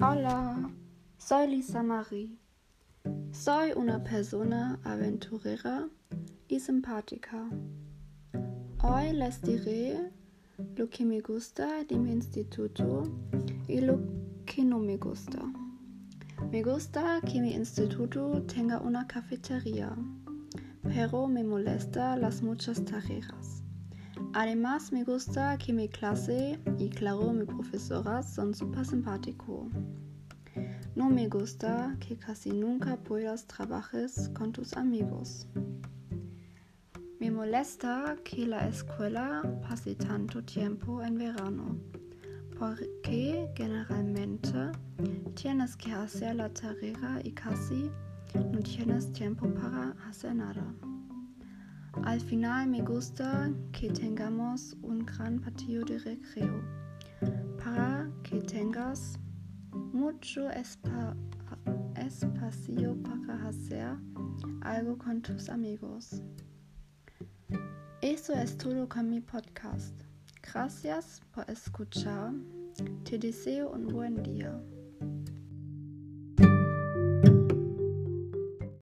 Hola, soy Lisa Marie. Soy una persona aventurera y simpática. Hoy les diré lo que me gusta de mi instituto y lo que no me gusta. Me gusta que mi instituto tenga una cafetería, pero me molesta las muchas tareas. Además me gusta que mi clase y claro mi profesora son super simpático. No me gusta que casi nunca puedas trabajar con tus amigos. Me molesta que la escuela pase tanto tiempo en verano, porque generalmente tienes que hacer la tarea y casi no tienes tiempo para hacer nada. Al final me gusta que tengamos un gran patio de recreo para que tengas mucho espa espacio para hacer algo con tus amigos. Eso es todo con mi podcast. Gracias por escuchar. Te deseo un buen día.